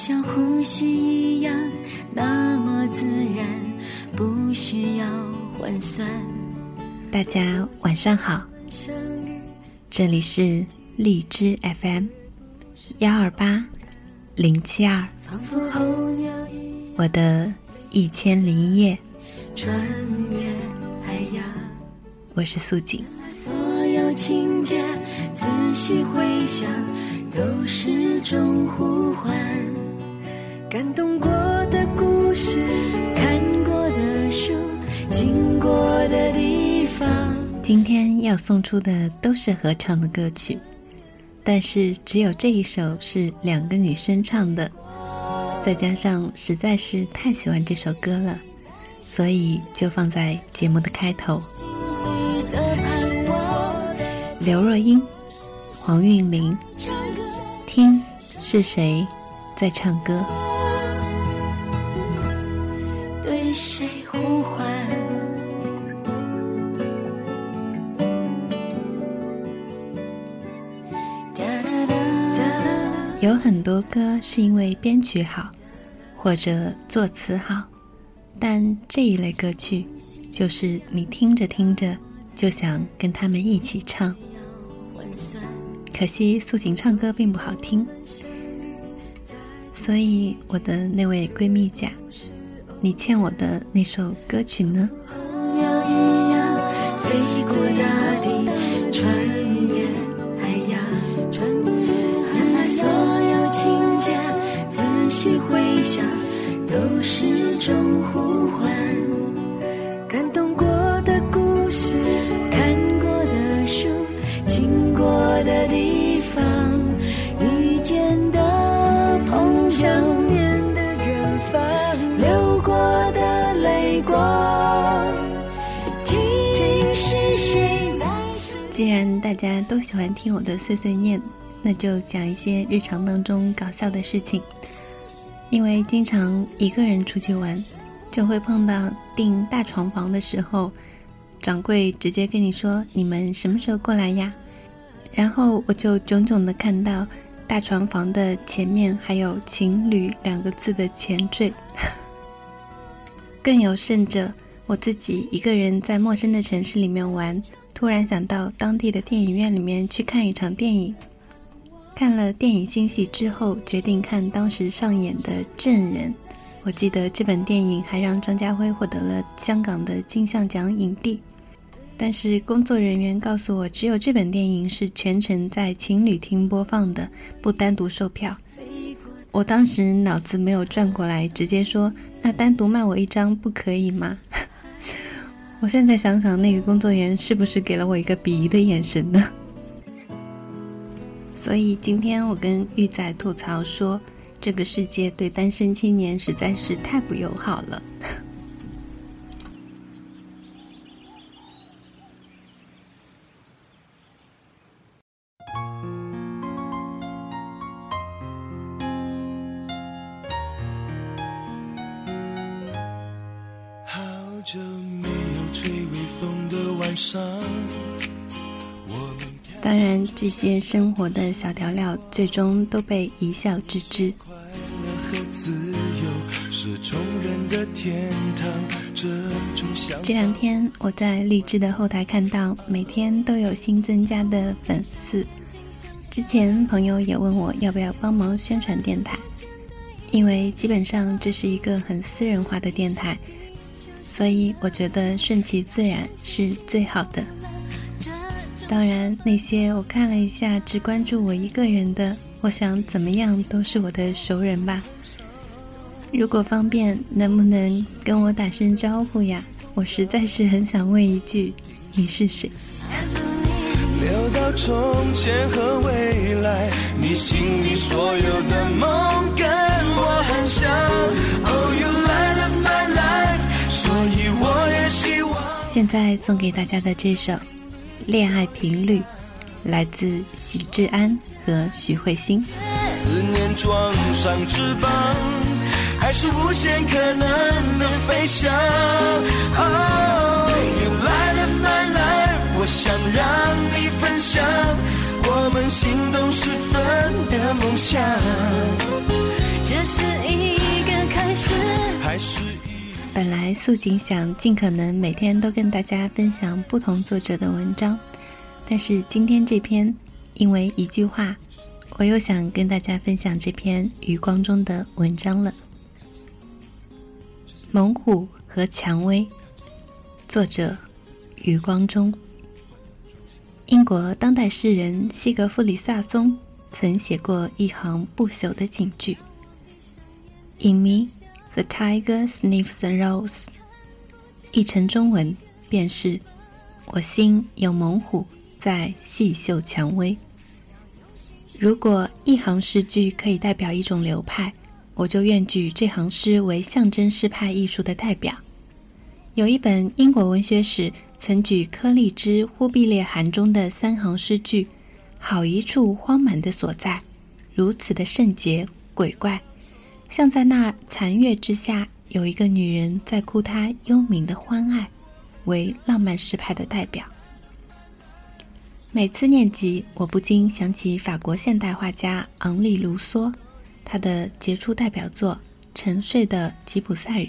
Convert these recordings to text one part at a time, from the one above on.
好像呼吸一样，那么自然，不需要换算。大家晚上好，这里是荔枝 FM 幺二八零七二，我的一千零一夜，穿越海洋，我是素锦。所有情节仔细回想，都是种呼唤。感动过的故事，看过的书，经过的地方。今天要送出的都是合唱的歌曲，但是只有这一首是两个女生唱的，再加上实在是太喜欢这首歌了，所以就放在节目的开头。刘若英、黄韵玲，听是谁在唱歌？谁呼唤？有很多歌是因为编曲好，或者作词好，但这一类歌曲，就是你听着听着就想跟他们一起唱。可惜素锦唱歌并不好听，所以我的那位闺蜜讲：“你欠我的那首歌曲呢？”回想，都是种呼唤，感动大家都喜欢听我的碎碎念，那就讲一些日常当中搞笑的事情。因为经常一个人出去玩，就会碰到订大床房的时候，掌柜直接跟你说：“你们什么时候过来呀？”然后我就炯炯的看到大床房的前面还有“情侣”两个字的前缀。更有甚者，我自己一个人在陌生的城市里面玩，突然想到当地的电影院里面去看一场电影。看了电影星系之后，决定看当时上演的《证人》。我记得这本电影还让张家辉获得了香港的金像奖影帝。但是工作人员告诉我，只有这本电影是全程在情侣厅播放的，不单独售票。我当时脑子没有转过来，直接说：“那单独卖我一张不可以吗？”我现在想想，那个工作人员是不是给了我一个鄙夷的眼神呢？所以今天我跟玉仔吐槽说，这个世界对单身青年实在是太不友好了。当然，这些生活的小调料最终都被一笑置之。这两天我在励志的后台看到，每天都有新增加的粉丝。之前朋友也问我要不要帮忙宣传电台，因为基本上这是一个很私人化的电台。所以我觉得顺其自然是最好的。当然，那些我看了一下只关注我一个人的，我想怎么样都是我的熟人吧。如果方便，能不能跟我打声招呼呀？我实在是很想问一句，你是谁？留到从前和未来，你心里所有的梦跟我很像。现在送给大家的这首《恋爱频率》，来自许志安和许慧欣。思念装上翅膀，还是无限可能的飞翔。Oh, you light up my life，我想让你分享我们心动时分的梦想。这是一个开始，还是？一。本来素锦想尽可能每天都跟大家分享不同作者的文章，但是今天这篇因为一句话，我又想跟大家分享这篇余光中的文章了。猛虎和蔷薇，作者余光中。英国当代诗人西格弗里萨松曾写过一行不朽的警句：“In me, the tiger sniffs the rose。”译成中文便是：“我心有猛虎在细嗅蔷薇。”如果一行诗句可以代表一种流派，我就愿举这行诗为象征诗派艺术的代表。有一本英国文学史。曾举柯立之《忽必烈汗》中的三行诗句：“好一处荒蛮的所在，如此的圣洁鬼怪，像在那残月之下，有一个女人在哭她幽冥的欢爱，为浪漫诗派的代表。”每次念及，我不禁想起法国现代画家昂利·卢梭，他的杰出代表作《沉睡的吉普赛人》。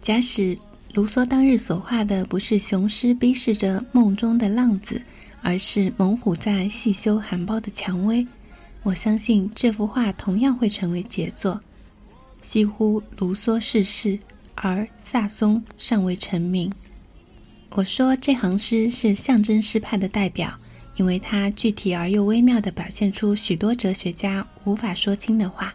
假使卢梭当日所画的不是雄狮逼视着梦中的浪子，而是猛虎在细嗅含苞的蔷薇。我相信这幅画同样会成为杰作。几乎卢梭逝世，而萨松尚未成名。我说这行诗是象征诗派的代表，因为它具体而又微妙地表现出许多哲学家无法说清的话。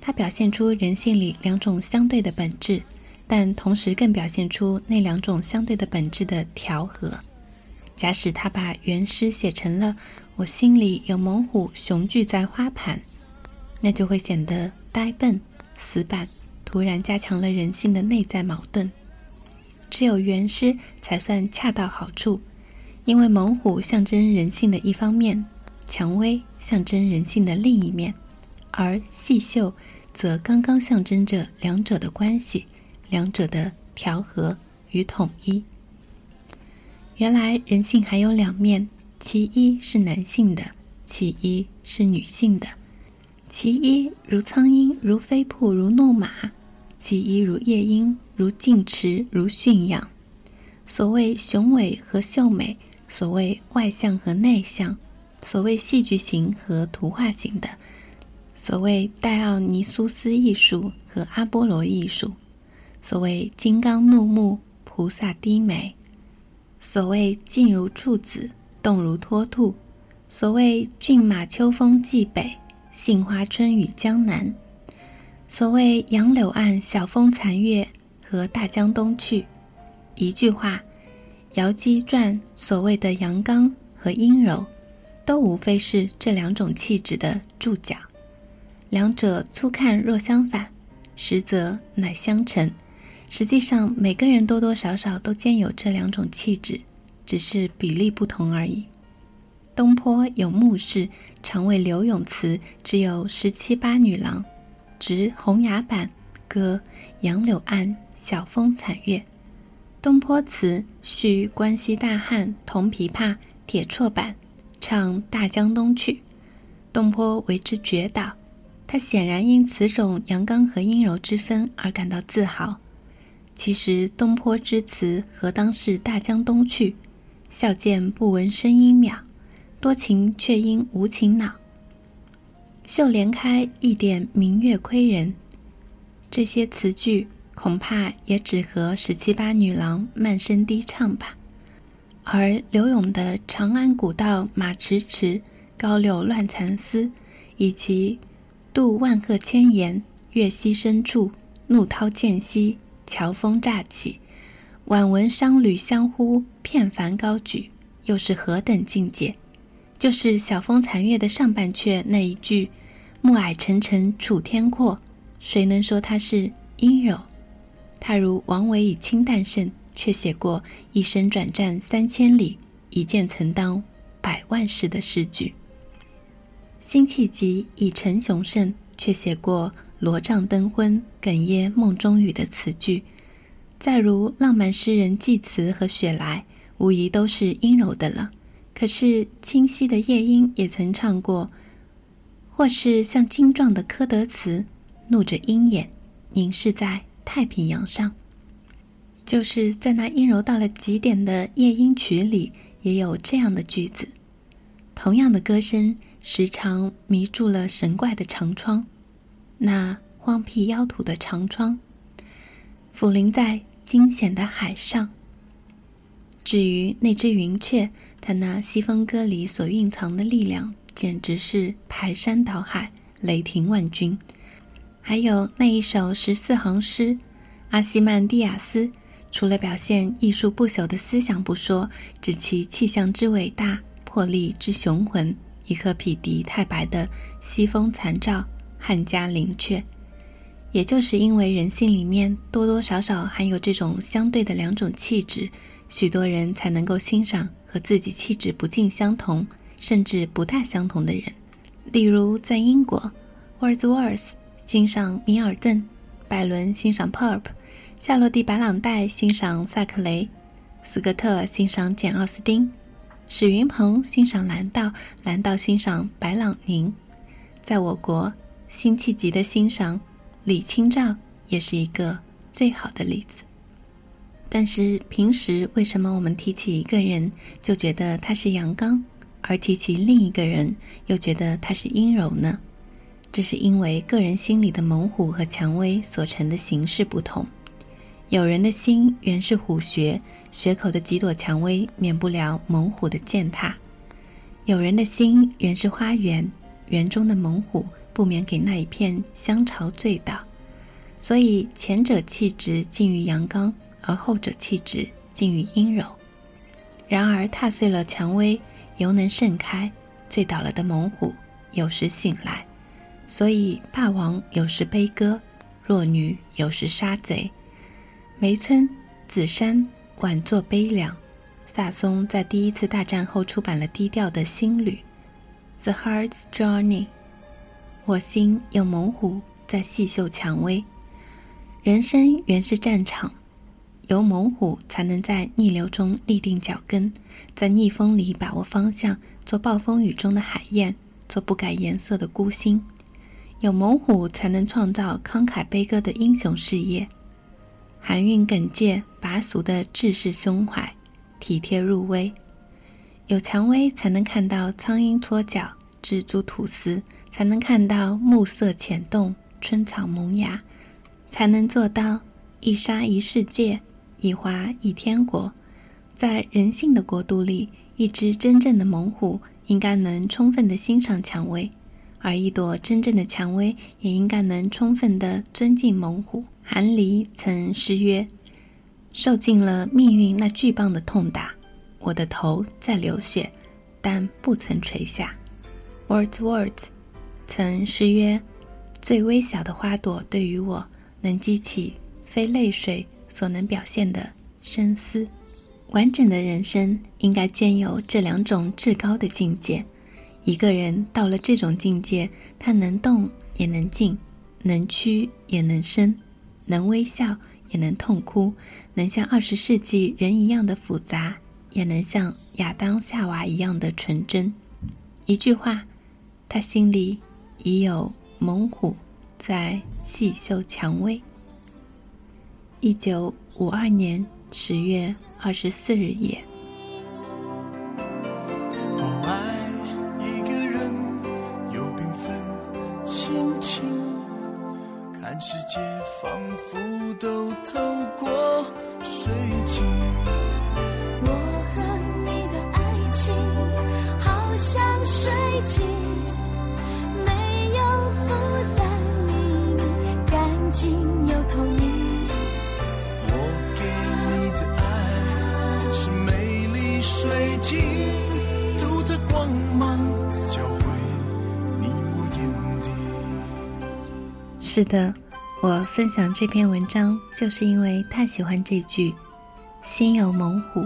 它表现出人性里两种相对的本质。但同时更表现出那两种相对的本质的调和。假使他把原诗写成了“我心里有猛虎雄踞在花盘”，那就会显得呆笨、死板，突然加强了人性的内在矛盾。只有原诗才算恰到好处，因为猛虎象征人性的一方面，蔷薇象征人性的另一面，而细嗅则刚刚象征着两者的关系。两者的调和与统一。原来人性还有两面，其一是男性的，其一是女性的。其一如苍鹰，如飞瀑，如怒马；其一如夜莺，如静池，如驯养。所谓雄伟和秀美，所谓外向和内向，所谓戏剧型和图画型的，所谓戴奥尼苏斯艺术和阿波罗艺术。所谓金刚怒目，菩萨低眉；所谓静如处子，动如脱兔；所谓骏马秋风冀北，杏花春雨江南；所谓杨柳岸，晓风残月和大江东去。一句话，《瑶姬传》所谓的阳刚和阴柔，都无非是这两种气质的注脚。两者粗看若相反，实则乃相成。实际上，每个人多多少少都兼有这两种气质，只是比例不同而已。东坡有墓室，常为柳永词只有十七八女郎，执红牙板，歌杨柳岸，晓风残月。东坡词续关西大汉，铜琵琶，铁绰板，唱大江东去。东坡为之绝倒，他显然因此种阳刚和阴柔之分而感到自豪。其实东坡之词何当是大江东去？笑见不闻声音渺，多情却因无情恼。绣帘开，一点明月窥人。这些词句恐怕也只和十七八女郎慢声低唱吧。而柳永的“长安古道马迟迟，高柳乱蚕丝”，以及“渡万壑千岩，月溪深处，怒涛渐息”。乔峰乍起，晚闻商旅相呼，片帆高举，又是何等境界？就是晓风残月的上半阙那一句“暮霭沉沉楚天阔”，谁能说它是阴柔？他如王维以清淡胜，却写过“一生转战三千里，一剑曾当百万士”的诗句；辛弃疾以陈雄胜，却写过。罗帐灯昏，哽咽梦中语的词句，再如浪漫诗人济慈和雪莱，无疑都是阴柔的了。可是清晰的夜莺也曾唱过，或是像精壮的柯德茨，怒着鹰眼，凝视在太平洋上。就是在那阴柔到了极点的夜莺曲里，也有这样的句子。同样的歌声，时常迷住了神怪的长窗，那荒僻妖土的长窗，俯临在惊险的海上。至于那只云雀，他那西风歌里所蕴藏的力量，简直是排山倒海，雷霆万钧。还有那一首十四行诗，阿西曼蒂亚斯，除了表现艺术不朽的思想不说，指其气象之伟大。魄力之雄浑，一颗匹敌太白的西风残照，汉家灵阙。也就是因为人性里面多多少少含有这种相对的两种气质，许多人才能够欣赏和自己气质不尽相同，甚至不大相同的人。例如，在英国，Wordsworth 欣赏米尔顿，拜伦欣赏 Pope，夏洛蒂·白朗黛欣赏萨克雷，斯科特欣赏简·奥斯汀。史云鹏欣赏蓝道，蓝道欣赏白朗宁。在我国，辛弃疾的欣赏李清照也是一个最好的例子。但是平时为什么我们提起一个人就觉得他是阳刚，而提起另一个人又觉得他是阴柔呢？这是因为个人心里的猛虎和蔷薇所成的形式不同。有人的心原是虎穴。穴口的几朵蔷薇，免不了猛虎的践踏；有人的心原是花园，园中的猛虎不免给那一片香巢醉倒。所以前者气质近于阳刚，而后者气质近于阴柔。然而踏碎了蔷薇，犹能盛开；醉倒了的猛虎，有时醒来。所以霸王有时悲歌，弱女有时杀贼。梅村、紫山。晚作悲凉。萨松在第一次大战后出版了低调的新旅《The Heart's Journey》。我心有猛虎在细嗅蔷薇。人生原是战场，有猛虎才能在逆流中立定脚跟，在逆风里把握方向，做暴风雨中的海燕，做不改颜色的孤星。有猛虎才能创造慷慨悲歌的英雄事业。含韵耿介、拔俗的志士胸怀，体贴入微。有蔷薇，才能看到苍鹰搓脚、蜘蛛吐丝；才能看到暮色浅动、春草萌芽；才能做到一沙一世界，一花一天国。在人性的国度里，一只真正的猛虎应该能充分的欣赏蔷薇，而一朵真正的蔷薇也应该能充分的尊敬猛虎。韩离曾诗曰：“受尽了命运那巨棒的痛打，我的头在流血，但不曾垂下。” Wordsworth 曾诗曰：“最微小的花朵对于我，能激起非泪水所能表现的深思。”完整的人生应该兼有这两种至高的境界。一个人到了这种境界，他能动也能静，能屈也能伸。能微笑，也能痛哭；能像二十世纪人一样的复杂，也能像亚当夏娃一样的纯真。一句话，他心里已有猛虎在细嗅蔷薇。一九五二年十月二十四日夜。是的，我分享这篇文章，就是因为太喜欢这句“心有猛虎，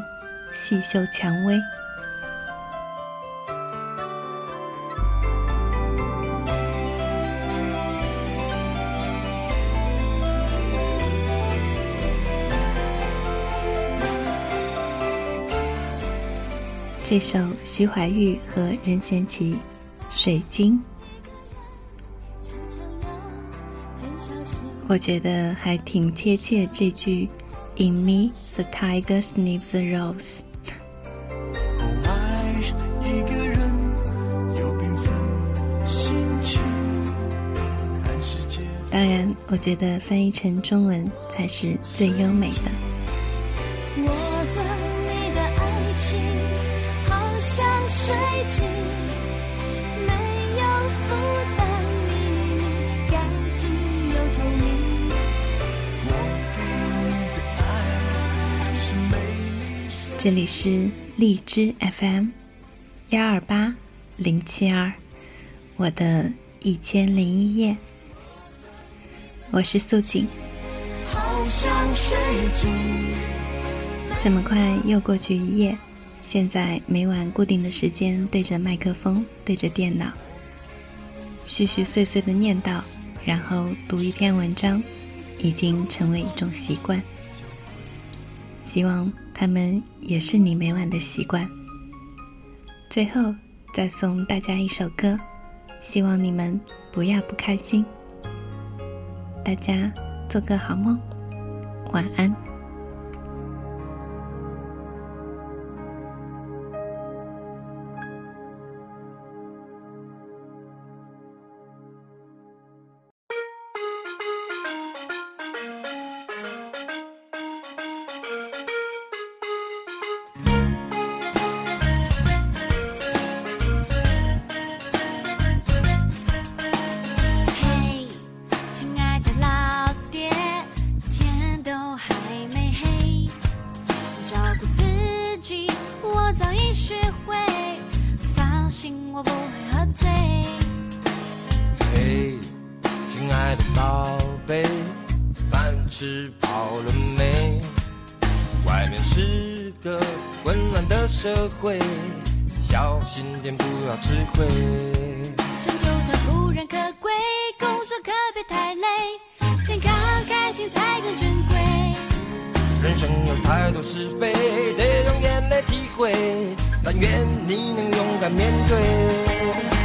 细嗅蔷薇”。这首徐怀钰和任贤齐《水晶》。我觉得还挺贴切这句 In me, the tiger sniffs the rose。当然，我觉得翻译成中文才是最优美的。我和你的爱情好像水晶，这里是荔枝 FM 幺二八零七二，我的一千零一夜。我是素锦。这么快又过去一夜，现在每晚固定的时间对着麦克风，对着电脑，絮絮碎碎的念叨，然后读一篇文章，已经成为一种习惯。希望他们也是你每晚的习惯。最后再送大家一首歌，希望你们不要不开心。大家做个好梦，晚安。会，小心点不要吃亏。成就它固然可贵，工作可别太累，健康开心才更珍贵。人生有太多是非，得用眼泪体会，但愿你能勇敢面对。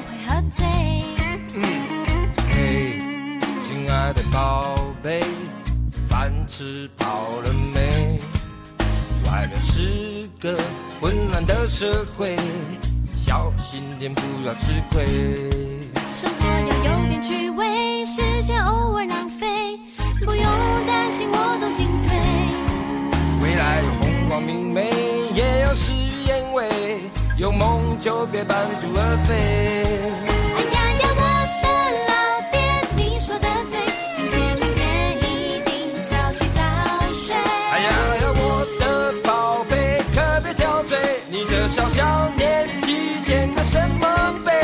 会喝醉嘿亲爱的宝贝饭吃饱了没？外面是个混乱的社会，小心点不要吃亏。生活要有点趣味，时间偶尔浪费，不用担心我懂进退。未来有风光明媚，也有事与愿违，有梦就别半途而废。哎呀呀，我的老爹，你说的对。明天一定早起早睡。哎呀呀，我的宝贝，可别挑嘴。你这小小年纪，捡个什么杯？